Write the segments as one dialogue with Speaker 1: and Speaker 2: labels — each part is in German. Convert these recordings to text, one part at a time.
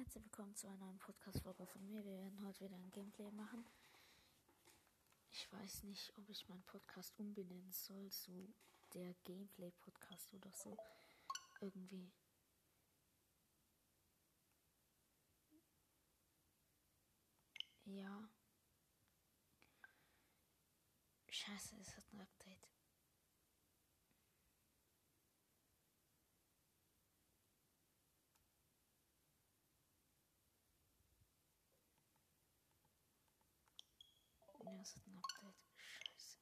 Speaker 1: Herzlich willkommen zu einer neuen Podcast-Folge von mir. Wir werden heute wieder ein Gameplay machen. Ich weiß nicht, ob ich meinen Podcast umbenennen soll zu der Gameplay-Podcast oder so. Irgendwie. Ja. Scheiße, es hat ein Update. Ja, es ein Update. Scheiße.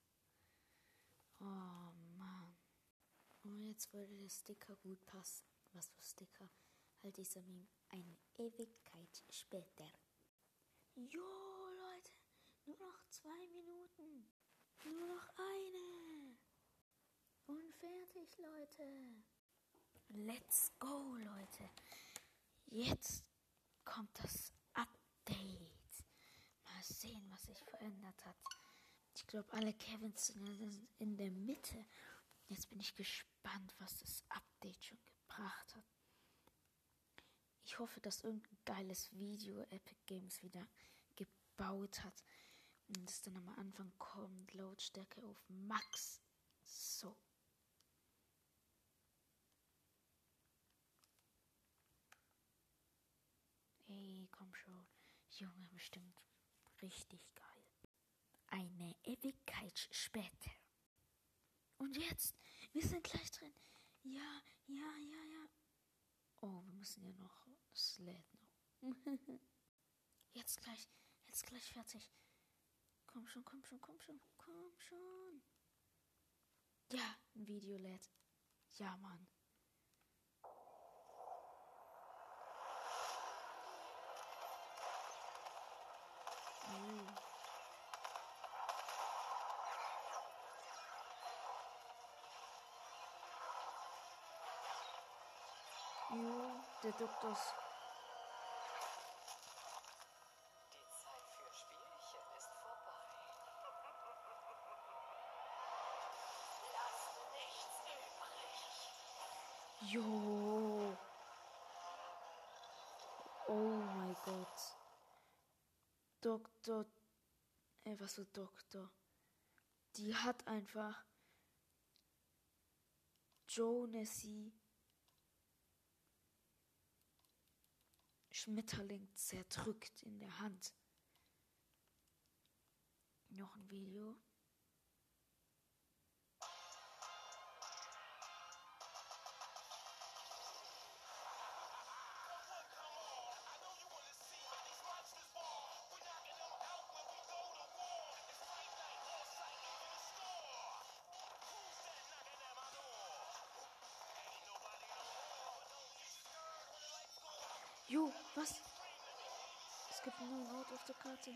Speaker 1: Oh Mann. Und jetzt würde der Sticker gut passen. Was für Sticker? Halt dieser Meme. Eine Ewigkeit später. Jo, Leute. Nur noch zwei Minuten. Nur noch eine. Und fertig, Leute. Let's go, Leute. Jetzt kommt das. Mal sehen, was sich verändert hat. Ich glaube, alle Kevins sind in der Mitte. Jetzt bin ich gespannt, was das Update schon gebracht hat. Ich hoffe, dass irgendein geiles Video Epic Games wieder gebaut hat. Und es dann am Anfang kommt, Lautstärke auf Max. So. Ey, komm schon. Junge, bestimmt richtig geil. Eine Ewigkeit später. Und jetzt, wir sind gleich drin. Ja, ja, ja, ja. Oh, wir müssen ja noch, es lädt noch. jetzt gleich, jetzt gleich fertig. Komm schon, komm schon, komm schon, komm schon. Ja, ein Video lädt. Ja, Mann. Oh. Jo, der Doktor.
Speaker 2: Die
Speaker 1: Doktor. Ey, was für Doktor? Die hat einfach Joe Nessie Schmetterling zerdrückt in der Hand. Noch ein Video. Der Karte.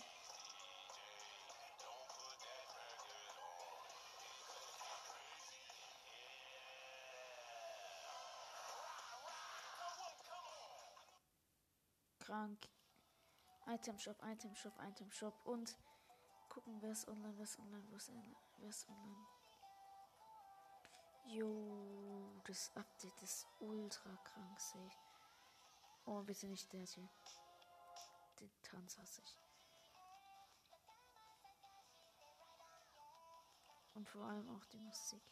Speaker 1: Krank. Item Shop, Item Shop, Item Shop und gucken, wer ist online, wer ist online, wer ist, wer ist online. Jo, das Update ist ultra krank, sehe ich. Oh, bitte nicht der hier. Den Tanz hasse ich. Und vor allem auch die Musik.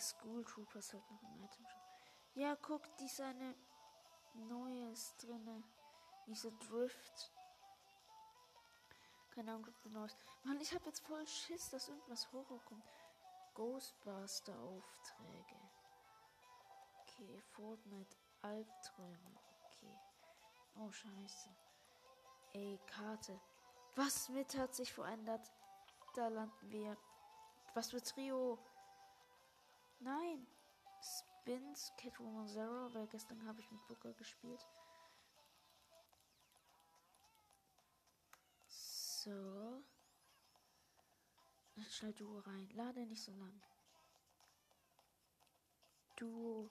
Speaker 1: School Troopers hat noch ein Item Shop. Ja, guck, die ist eine neues drinne. Diese Drift. Keine Ahnung, ob neues. Mann, ich hab jetzt voll Schiss, dass irgendwas Horror kommt. Ghostbuster-Aufträge. Okay, Fortnite Albträume. Okay. Oh, scheiße. Ey, Karte. Was mit hat sich verändert? Da landen wir. Was für Trio? Nein. Spins, Catwoman Zero, weil gestern habe ich mit Booker gespielt. So. Schnell Duo rein. Lade nicht so lang. Duo.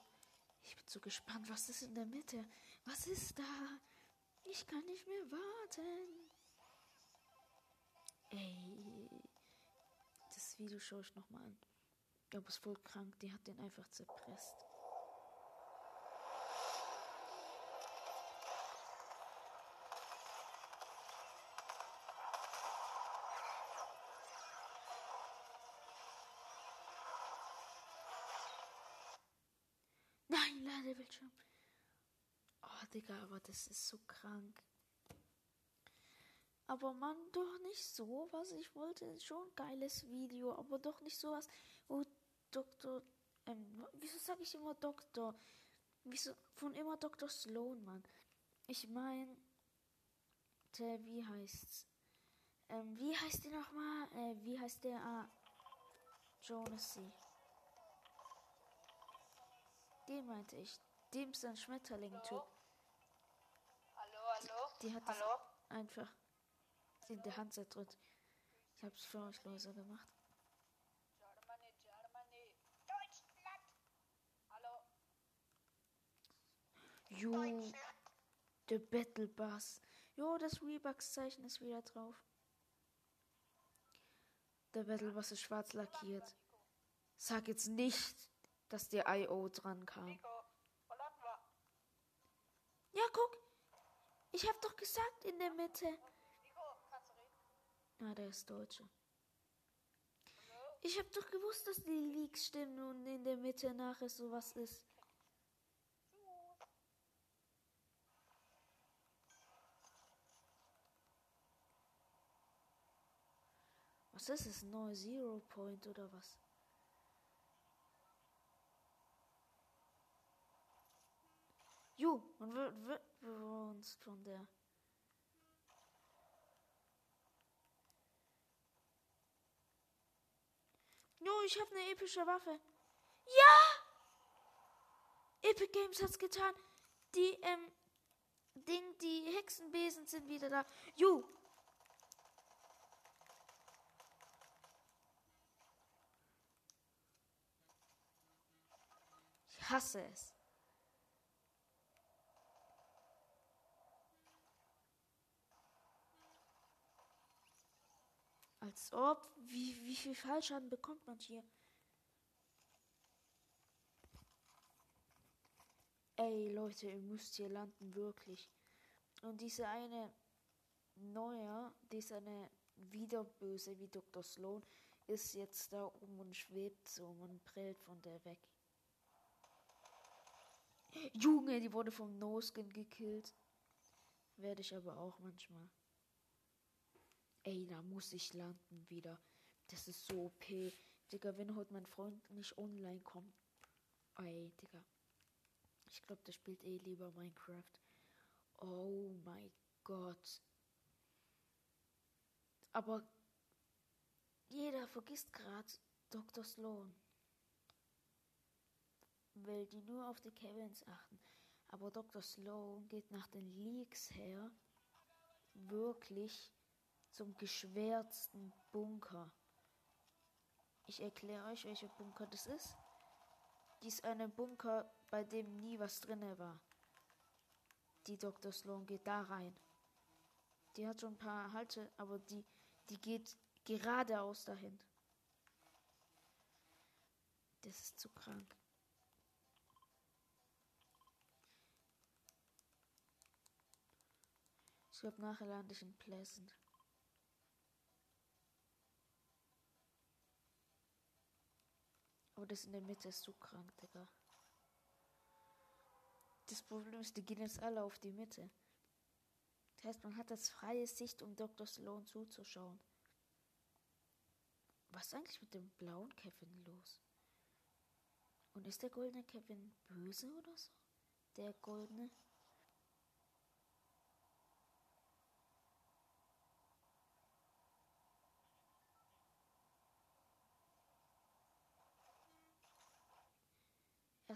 Speaker 1: Ich bin so gespannt. Was ist in der Mitte? Was ist da? Ich kann nicht mehr warten. Ey. Das Video schaue ich nochmal an. Aber ist voll krank, die hat den einfach zerpresst. Nein, Ladebildschirm. Digga, aber das ist so krank. Aber man, doch nicht so, was ich wollte. Schon geiles Video, aber doch nicht sowas, wo Dr. Ähm, wieso sage ich immer Doktor? Wieso von immer Dr. Sloan, Mann? Ich meine, der, wie heißt's? Ähm, wie heißt der nochmal? Äh, wie heißt der? Ah, Jonesy. Den meinte ich. Dem ist ein Schmetterling-Typ.
Speaker 2: Hallo?
Speaker 1: Die hat
Speaker 2: hallo?
Speaker 1: einfach in der Hand zerdrückt. Ich hab's für euch leiser gemacht.
Speaker 2: Germany, Germany. Deutschland! Hallo?
Speaker 1: Jo, der Battle Bass. Jo, das Rebucks-Zeichen ist wieder drauf. Der Battle Bass ist schwarz lackiert. Sag jetzt nicht, dass der I.O. dran kam. Ja, guck. Ich hab doch gesagt in der Mitte. Na, der ist Deutsche. Ich hab doch gewusst, dass die Leaks stimmen und in der Mitte nachher sowas ist. Was ist es? Neue Zero Point oder was? Jo, wird, wird, uns von der. Jo, ich habe eine epische Waffe. Ja! Epic Games hat's getan. Die, ähm, Ding, die Hexenbesen sind wieder da. Jo! Ich hasse es. Als ob. Wie, wie viel Fallschaden bekommt man hier? Ey, Leute, ihr müsst hier landen, wirklich. Und diese eine neue, diese eine wieder böse wie Dr. Sloan, ist jetzt da oben und schwebt so. Man prellt von der weg. Junge, die wurde vom No-Skin gekillt. Werde ich aber auch manchmal. Ey, da muss ich landen wieder. Das ist so OP. Digga, wenn heute mein Freund nicht online kommt. Ey, Digga. Ich glaube, der spielt eh lieber Minecraft. Oh mein Gott. Aber jeder vergisst gerade Dr. Sloan. Weil die nur auf die Kevins achten. Aber Dr. Sloan geht nach den Leaks her wirklich zum geschwärzten Bunker. Ich erkläre euch, welcher Bunker das ist. Dies ist eine Bunker, bei dem nie was drinne war. Die Dr. Sloan geht da rein. Die hat schon ein paar Halte, aber die, die geht geradeaus dahin. Das ist zu krank. Ich glaube, nachher lande ich in Pleasant. Aber das in der Mitte ist so krank, Digga. Das Problem ist, die gehen jetzt alle auf die Mitte. Das heißt, man hat das freie Sicht, um Dr. Sloan zuzuschauen. Was ist eigentlich mit dem blauen Kevin los? Und ist der goldene Kevin böse oder so? Der goldene?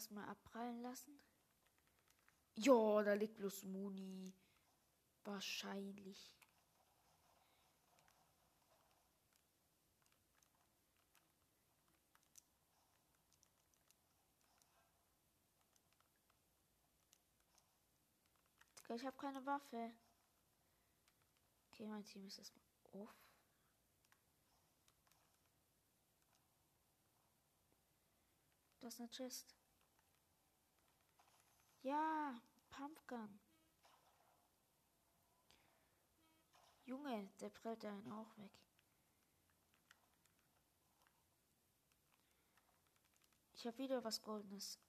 Speaker 1: Erstmal abprallen lassen. Ja, da liegt bloß Muni. Wahrscheinlich. Ich habe keine Waffe. Okay, mein Team ist erstmal off. Das ist eine Chest. Ja, Pumpgun. Junge, der prellt einen auch weg. Ich habe wieder was Goldenes.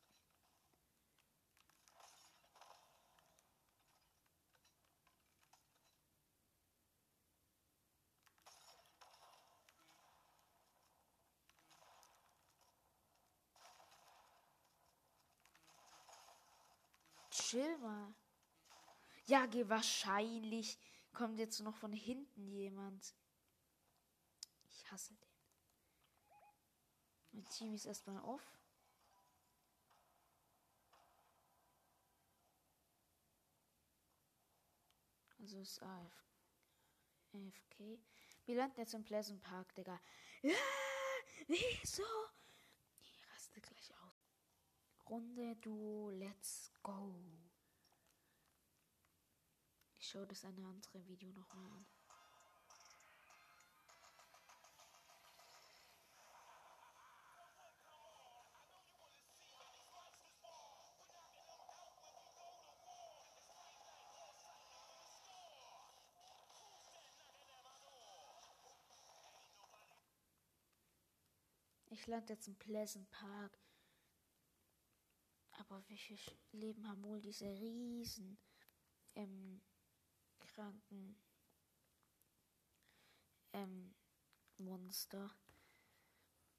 Speaker 1: Chill mal. Ja, geh wahrscheinlich kommt jetzt noch von hinten jemand. Ich hasse den. Mein Team ist erstmal auf. Also ist AF AFK. Wir landen jetzt im Pleasant Park, Digga. Ja, wieso? Ich raste gleich aus. Runde du, let's go. Ich schaue das eine andere Video nochmal an. Ich lande jetzt im Pleasant Park. Aber wie viel Leben haben wohl diese riesen ähm, kranken ähm, Monster?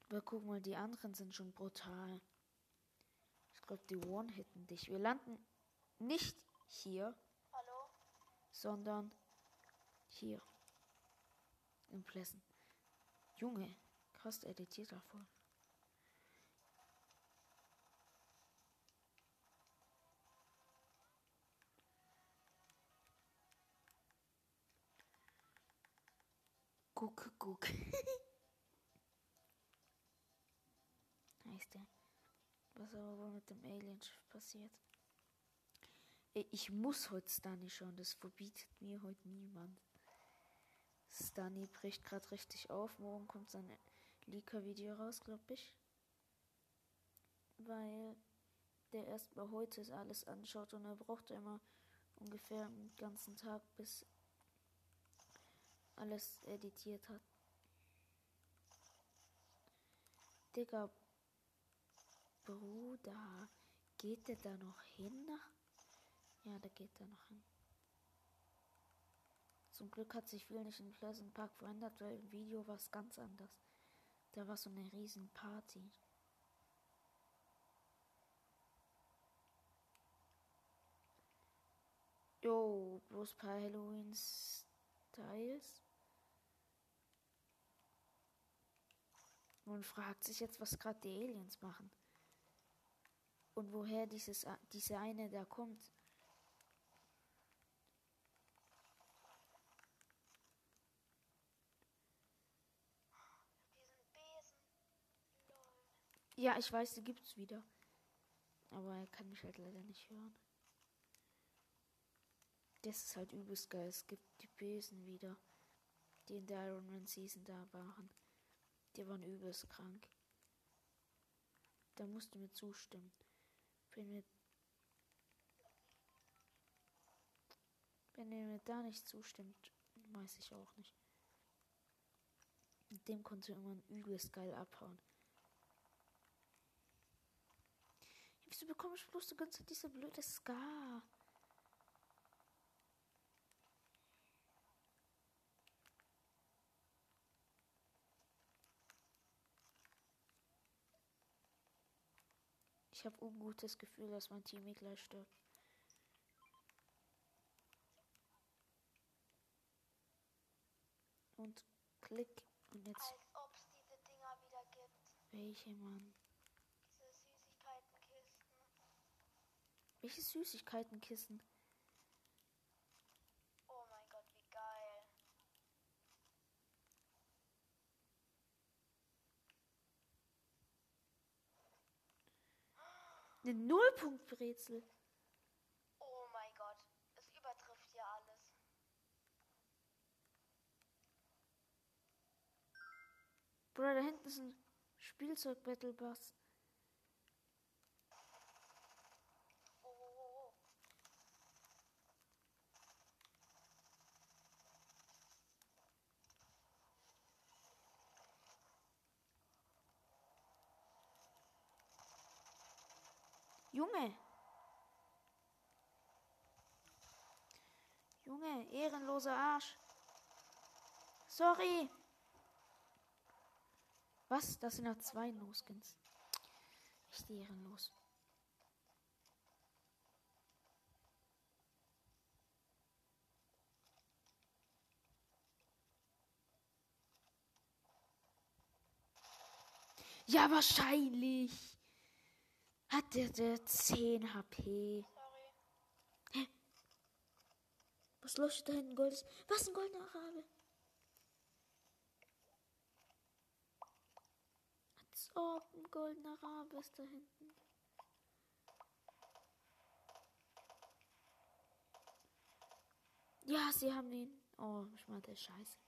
Speaker 1: Aber guck mal, die anderen sind schon brutal. Ich glaube, die One-Hitten dich. Wir landen nicht hier,
Speaker 3: Hallo?
Speaker 1: sondern hier. Im Plessen. Junge, krass editiert davon. Guck, guck. heißt der. Was aber wohl mit dem Alienschiff passiert. Ich muss heute Stunny schauen, das verbietet mir heute niemand. Stunny bricht gerade richtig auf. Morgen kommt sein Leaker-Video raus, glaube ich. Weil der erst mal heute alles anschaut und er braucht immer ungefähr einen ganzen Tag, bis alles editiert hat. Digga, Bruder, geht der da noch hin? Ja, der geht da noch hin. Zum Glück hat sich viel nicht in Pleasant Park verändert, weil im Video war es ganz anders. Da war so eine riesen Party. Jo, bloß paar Halloween-Styles. Man fragt sich jetzt, was gerade die Aliens machen. Und woher dieses, diese eine da kommt. Ja, ich weiß, die gibt's wieder. Aber er kann mich halt leider nicht hören. Das ist halt übelst geil. Es gibt die Besen wieder, die in der Iron Man Season da waren. Die waren übelst krank. Da musst du mir zustimmen. Wenn mir, wenn ihr mir da nicht zustimmt, weiß ich auch nicht. Mit dem konnte irgendwann übelst geil abhauen. Wieso bekomme ich bloß die ganze Zeit diese blöde Ska? Ich habe ungutes Gefühl, dass mein Team gleich stirbt. Und klick. Und jetzt
Speaker 3: Als ob es diese Dinger wieder gibt.
Speaker 1: welche, Mann?
Speaker 3: Diese Süßigkeitenkisten.
Speaker 1: Welche Süßigkeitenkissen?
Speaker 3: Oh mein Gott, wie geil.
Speaker 1: Eine Nullpunktbrezel.
Speaker 3: Oh mein Gott. Es übertrifft hier alles.
Speaker 1: Bruder, da hinten ist ein Spielzeug-Battle-Bus. Junge! Junge, ehrenloser Arsch. Sorry. Was? Das sind ja zwei No-Skins. Echt ehrenlos. Ja, wahrscheinlich. Hat der, der 10 HP.
Speaker 3: Sorry.
Speaker 1: Was leuchtet da hinten goldes? Was ein goldener Rabe? Als ob ein goldener Rabe ist da hinten. Ja, sie haben ihn. Oh, ich meine, der scheiße.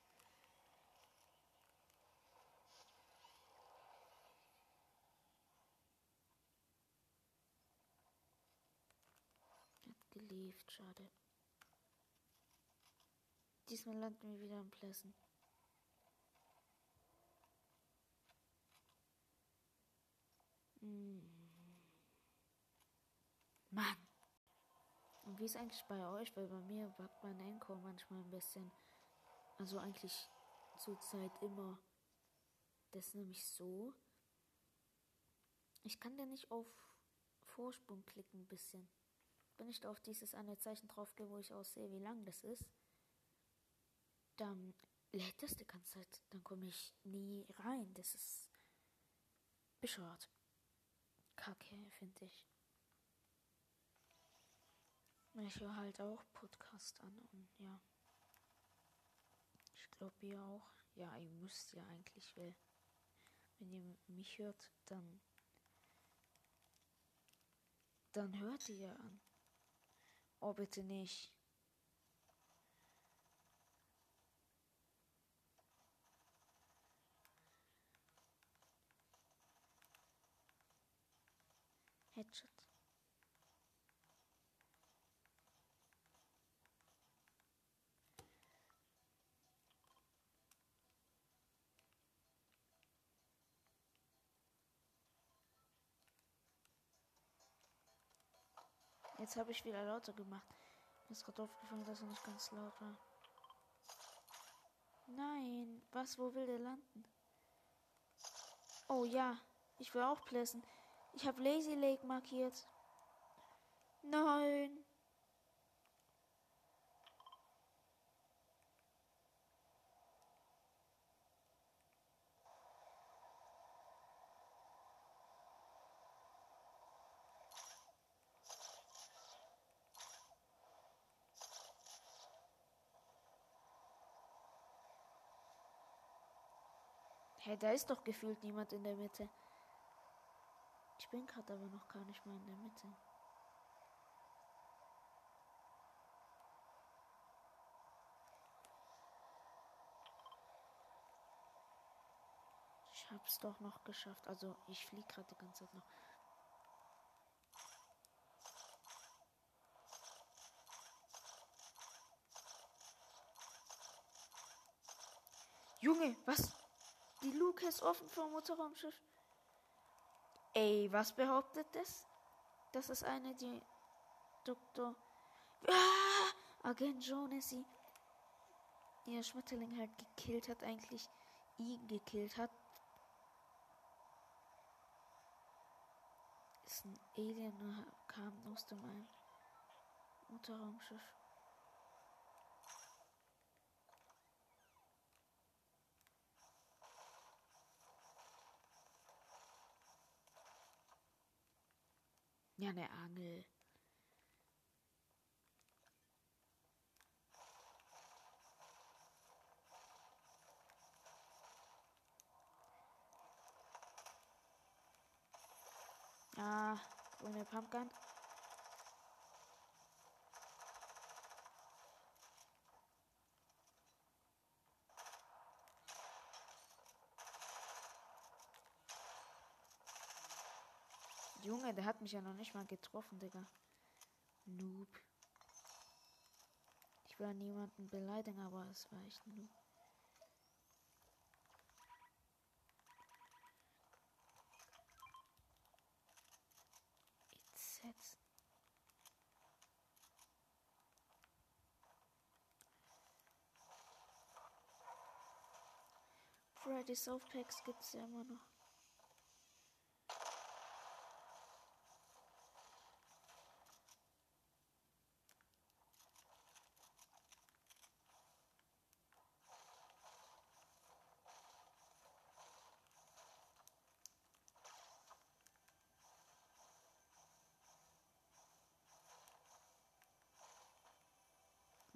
Speaker 1: Gelebt, schade. Diesmal landen wir wieder am Plessen. Hm. Mann. Und wie ist eigentlich bei euch? Weil bei mir backt mein Encore manchmal ein bisschen. Also eigentlich zurzeit immer. Das ist nämlich so. Ich kann da nicht auf Vorsprung klicken ein bisschen. Wenn ich auf dieses eine Zeichen drauf gehe, wo ich aussehe, wie lang das ist, dann lädt das die ganze Zeit. Dann komme ich nie rein. Das ist bescheuert. Kacke, finde ich. Ich höre halt auch Podcast an und ja. Ich glaube ihr auch. Ja, ihr müsst ja eigentlich, weil wenn ihr mich hört, dann dann hört ihr an. Oh, bitte nicht. Headshot. Jetzt habe ich wieder lauter gemacht. Mir ist gerade aufgefallen, dass er nicht ganz laut war. Nein, was, wo will der landen? Oh ja, ich will auch plässen. Ich habe Lazy Lake markiert. Nein. Hey, da ist doch gefühlt niemand in der Mitte. Ich bin gerade aber noch gar nicht mal in der Mitte. Ich hab's doch noch geschafft. Also ich fliege gerade die ganze Zeit noch. Junge, was? Die Luke ist offen vom Motorraumschiff. Ey, was behauptet das? Das ist eine, die Dr. Ah, Agent Jonesy ihr Schmetterling halt gekillt hat, eigentlich ihn gekillt hat. Ist ein Alien, kam aus dem Motorraumschiff. Ja, eine Angel. Ah, ohne Pumpgun. Junge, der hat mich ja noch nicht mal getroffen, Digga. Noob. Ich will niemanden beleidigen, aber es war echt Noob. Friday Softpacks gibt es ja immer noch.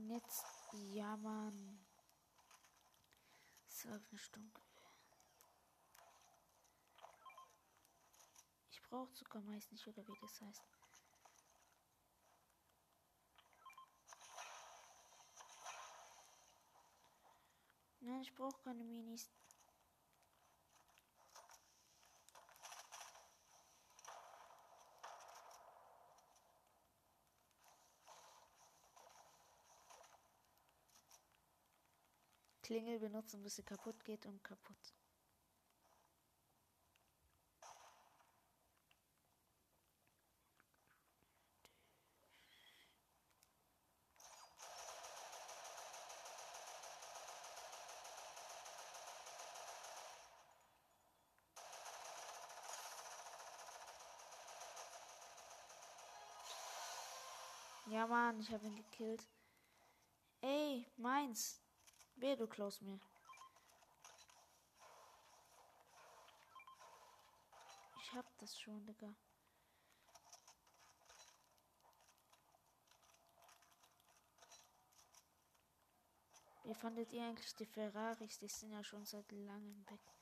Speaker 1: Jetzt, ja, Mann. Stunde. Ich brauche Zuckermais nicht, oder wie das heißt. Nein, ich brauche keine Minis. Klingel benutzen, bis sie kaputt geht und kaputt. Ja, Mann, ich habe ihn gekillt. Ey, meins. Wer du klaust mir. Ich hab das schon, Digga. Wie fandet ihr eigentlich die Ferraris? Die sind ja schon seit langem weg.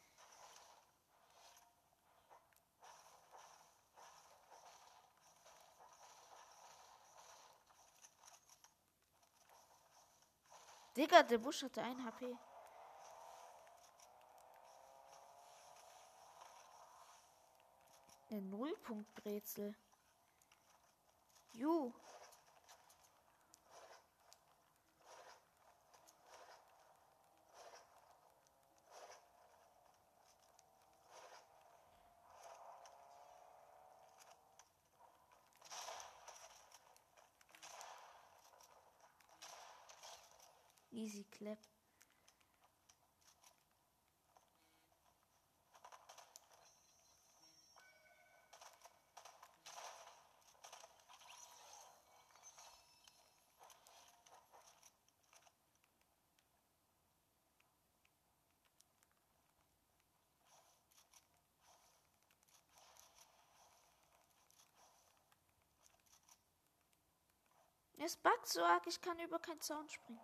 Speaker 1: Digga, der Busch hatte ein HP. Eine Nullpunktbrezel. Ju. Clap. Es backt so arg, ich kann über keinen Zaun springen.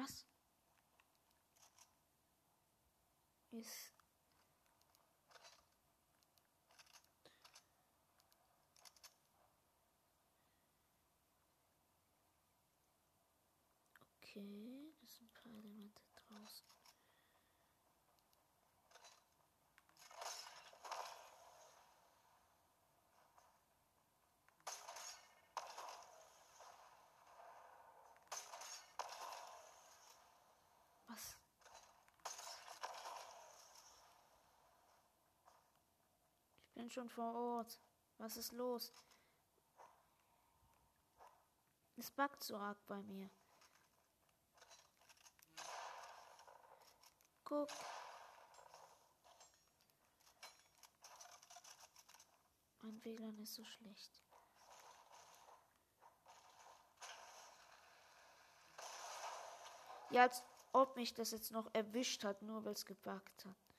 Speaker 1: Was? Ist. Okay, das sind ein paar Elemente draußen. Ich bin schon vor Ort. Was ist los? Es backt so arg bei mir. Guck. Mein WLAN ist so schlecht. Ja, als ob mich das jetzt noch erwischt hat, nur weil es gebackt hat.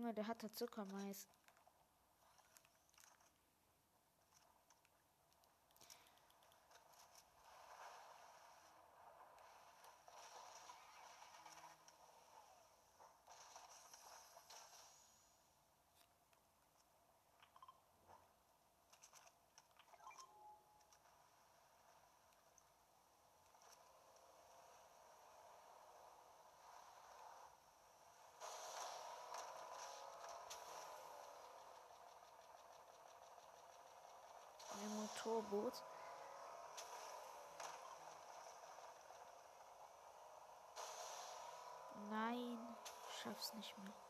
Speaker 1: Junge, der hat da Zuckermais. Ein Motorboot. Nein, schaff's nicht mehr.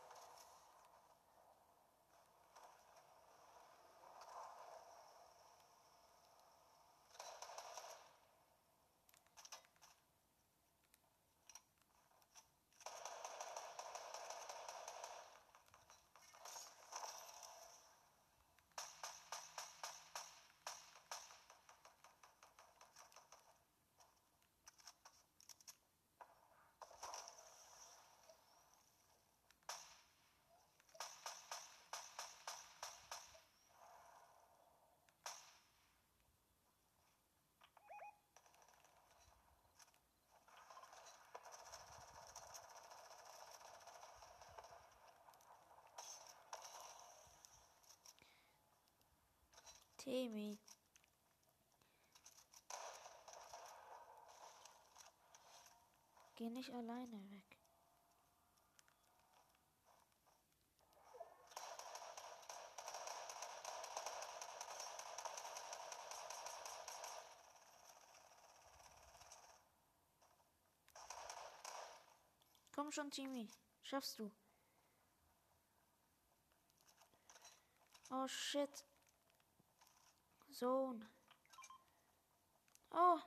Speaker 1: Timmy. Geh nicht alleine weg. Komm schon, Timmy. Schaffst du. Oh shit. Sohn. Oh.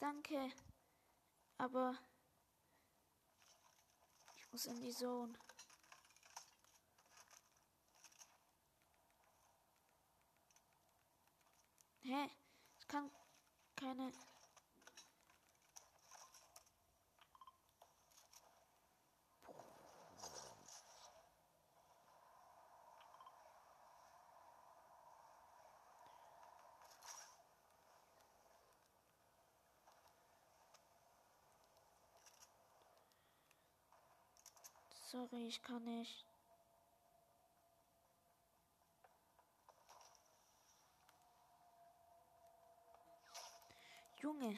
Speaker 1: Danke. Aber ich muss in die Zone. Hä? Ich kann keine. Sorry, ich kann nicht. Junge.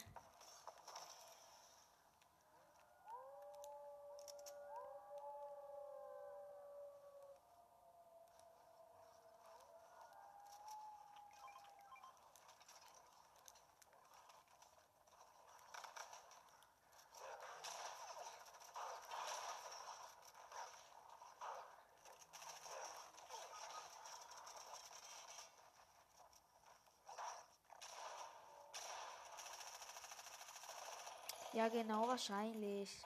Speaker 1: Ja, genau, wahrscheinlich.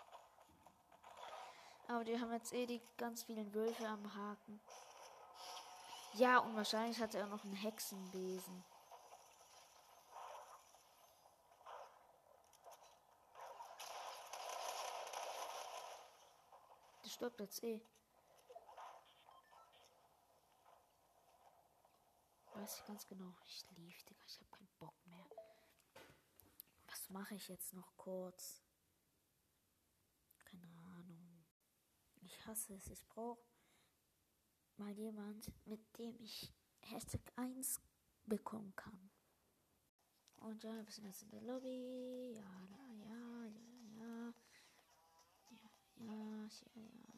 Speaker 1: Aber die haben jetzt eh die ganz vielen Wölfe am Haken. Ja, und wahrscheinlich hat er auch noch einen Hexenbesen. Der stirbt jetzt eh. Weiß ich ganz genau. Ich lief, Digga. Ich habe keinen Bock mehr. Mache ich jetzt noch kurz? Keine Ahnung. Ich hasse es. Ich brauche mal jemand, mit dem ich Hashtag 1 bekommen kann. Und ja, wir sind jetzt in der Lobby. Ja, ja, ja, ja, ja. Ja, ja, ja, ja,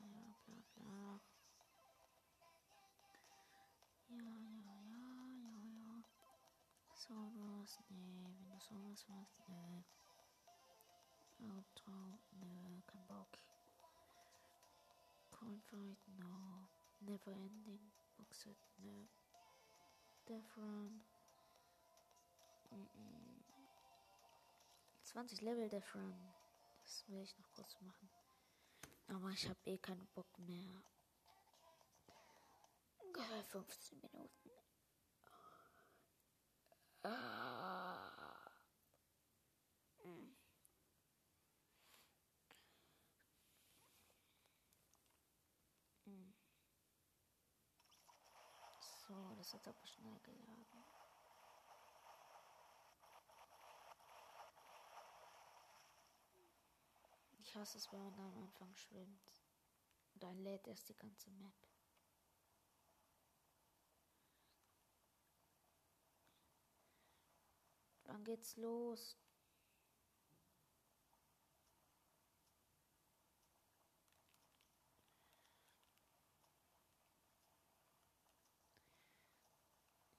Speaker 1: Sowas, nee, wenn du sowas machst, nee. Outro, nö, kein Bock. Coldfight, no. Never ending, Boxet, nö. Death Run. Mm -mm. 20 Level Death Run. Das will ich noch kurz machen. Aber ich habe eh keinen Bock mehr. Ungefähr 15 Minuten. So, das hat aber schnell geladen. Ich hasse es, wenn man am Anfang schwimmt. Dann lädt erst die ganze Map. Wann geht's los?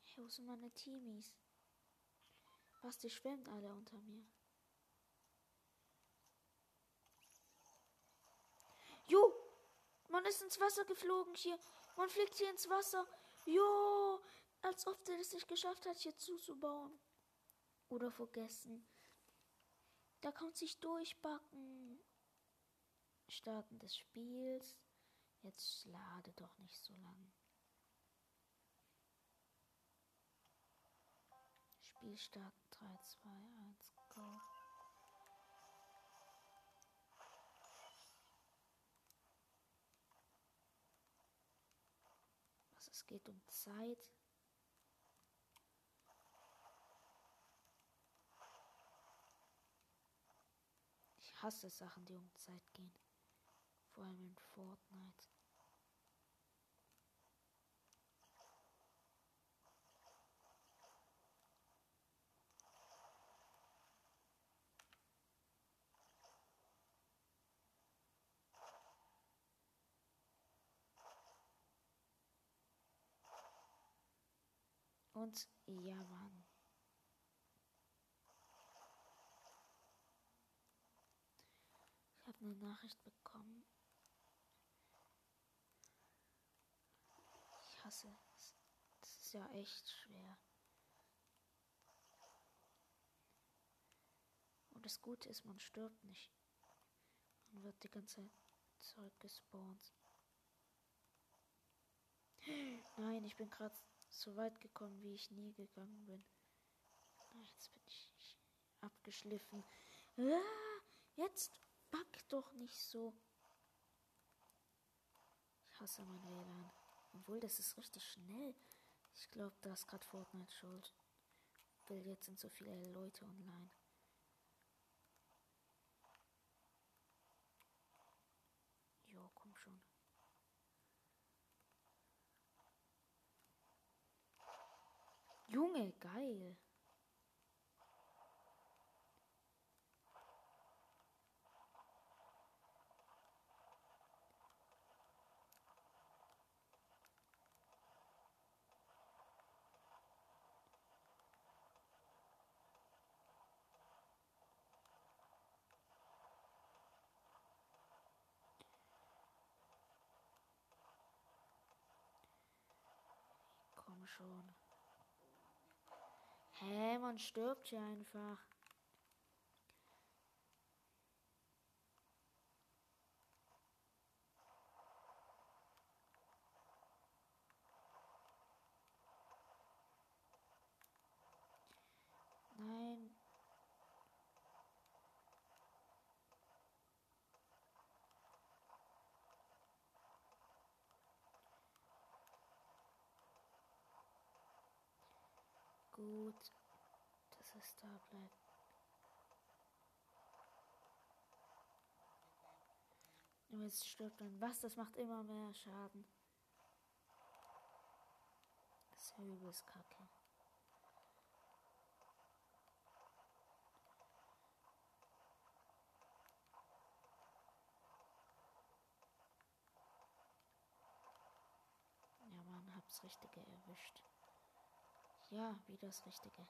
Speaker 1: Hey, wo sind meine Teamies? Was, die schwimmen alle unter mir. Jo! Man ist ins Wasser geflogen hier. Man fliegt hier ins Wasser. Jo! Als ob der es nicht geschafft hat, hier zuzubauen. Oder vergessen. Da kommt sich durchbacken. Starten des Spiels. Jetzt lade doch nicht so lang. Spiel starten. 3, 2, 1, go. Was, es geht um Zeit. Hasse Sachen, die um Zeit gehen. Vor allem in Fortnite. Und ja, Mann. Habe eine Nachricht bekommen. Ich hasse es. Das ist ja echt schwer. Und das Gute ist, man stirbt nicht. Man wird die ganze Zeit zurückgespawnt. Nein, ich bin gerade so weit gekommen, wie ich nie gegangen bin. Jetzt bin ich abgeschliffen. Ah, jetzt back doch nicht so. Ich hasse mein WLAN. Obwohl, das ist richtig schnell. Ich glaube, da ist gerade Fortnite schuld. Weil jetzt sind so viele Leute online. Jo, komm schon. Junge, geil. Komm schon. Hä, man stirbt hier einfach. Nein. Gut, dass es da bleibt. Und jetzt stirbt dann was, das macht immer mehr Schaden. Das ist ja übelst kacke. Ja, man, hab's Richtige erwischt. Ja, wie das Richtige.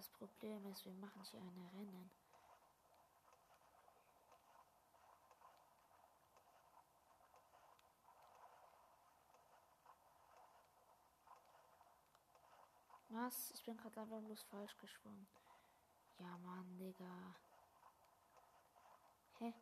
Speaker 1: Das Problem ist, wir machen hier eine Rennen. Was? Ich bin gerade einfach bloß falsch geschwommen. Ja, Mann, Digga. Hä?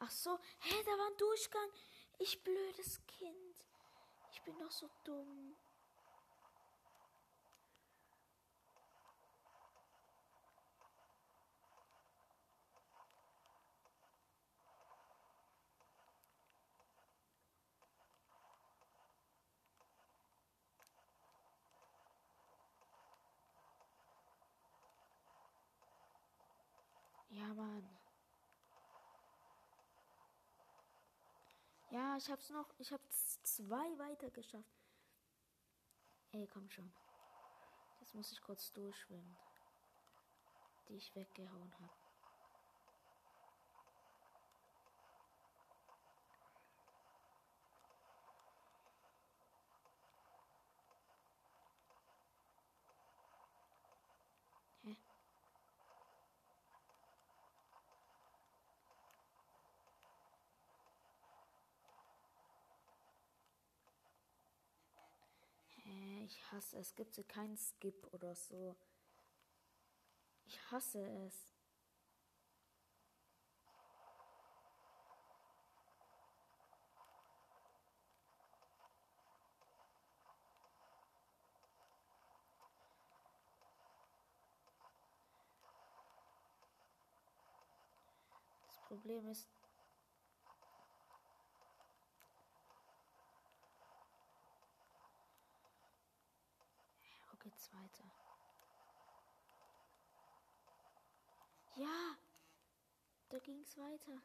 Speaker 1: Ach so, hä, da war ein Durchgang. Ich blödes Kind. Ich bin doch so dumm. Ja, Mann. Ja, ich hab's noch. Ich hab's zwei weiter geschafft. Ey, komm schon. Jetzt muss ich kurz durchschwimmen. Die ich weggehauen habe. Hä? Hä, ich hasse es. Gibt es keinen Skip oder so. Ich hasse es. Problem ist, wo geht's weiter? Ja, da ging's weiter.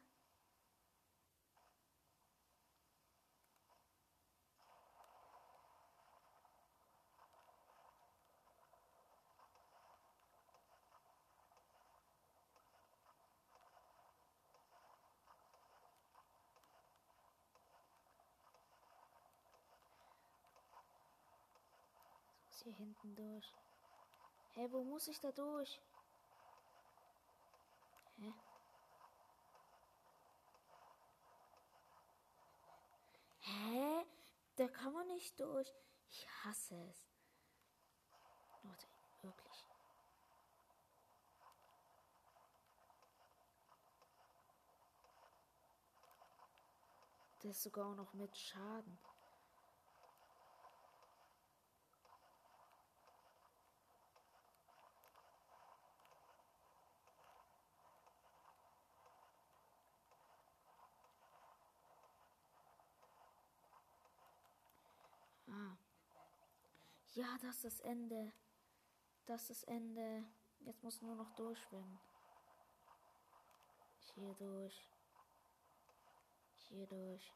Speaker 1: Hier hinten durch. Hä, wo muss ich da durch? Hä? Hä? Da kann man nicht durch. Ich hasse es. Leute, wirklich. Das ist sogar auch noch mit Schaden. Ah. Ja, das ist das Ende. Das ist das Ende. Jetzt muss nur noch durchschwimmen. Hier durch. Hier durch.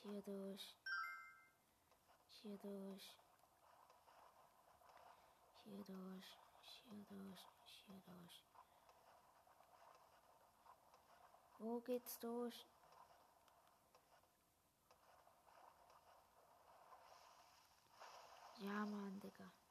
Speaker 1: Hier durch. Hier durch. Hier durch. Hier durch. Hier durch. Wo geht's durch? Ja, Mann, Digga. Hä?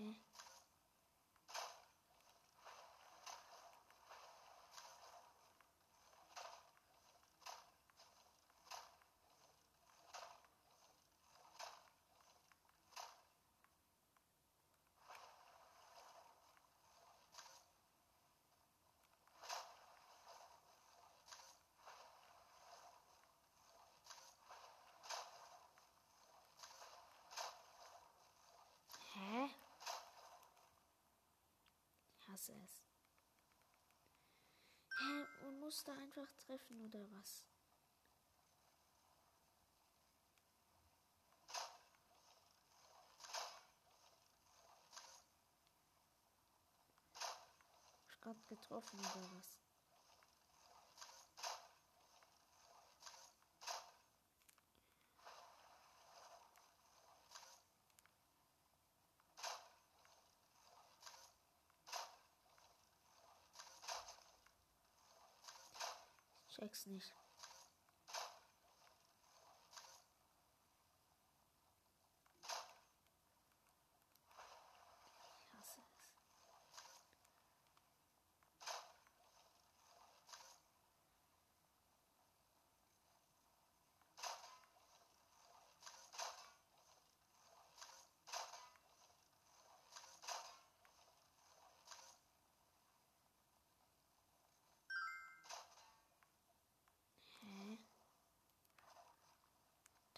Speaker 1: Hä? Hä? Hasse es. Hä, man muss da einfach treffen oder was? Ich gerade getroffen oder was? Nicht.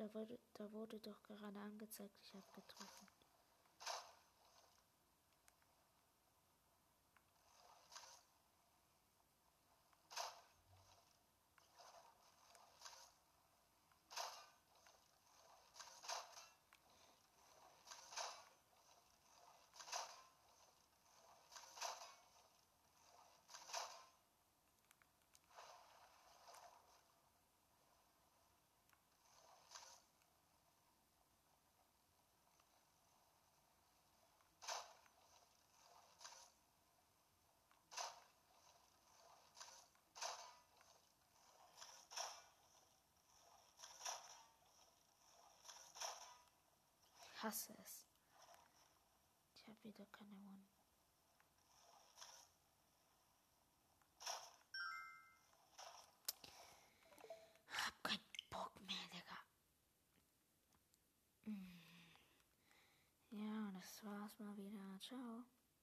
Speaker 1: Da wurde, da wurde doch gerade angezeigt, ich habe getroffen. Ich hasse es. Ich habe wieder keine One. Hab keinen Bock mehr, Digga. Mm. Ja, das war's mal wieder. Ciao.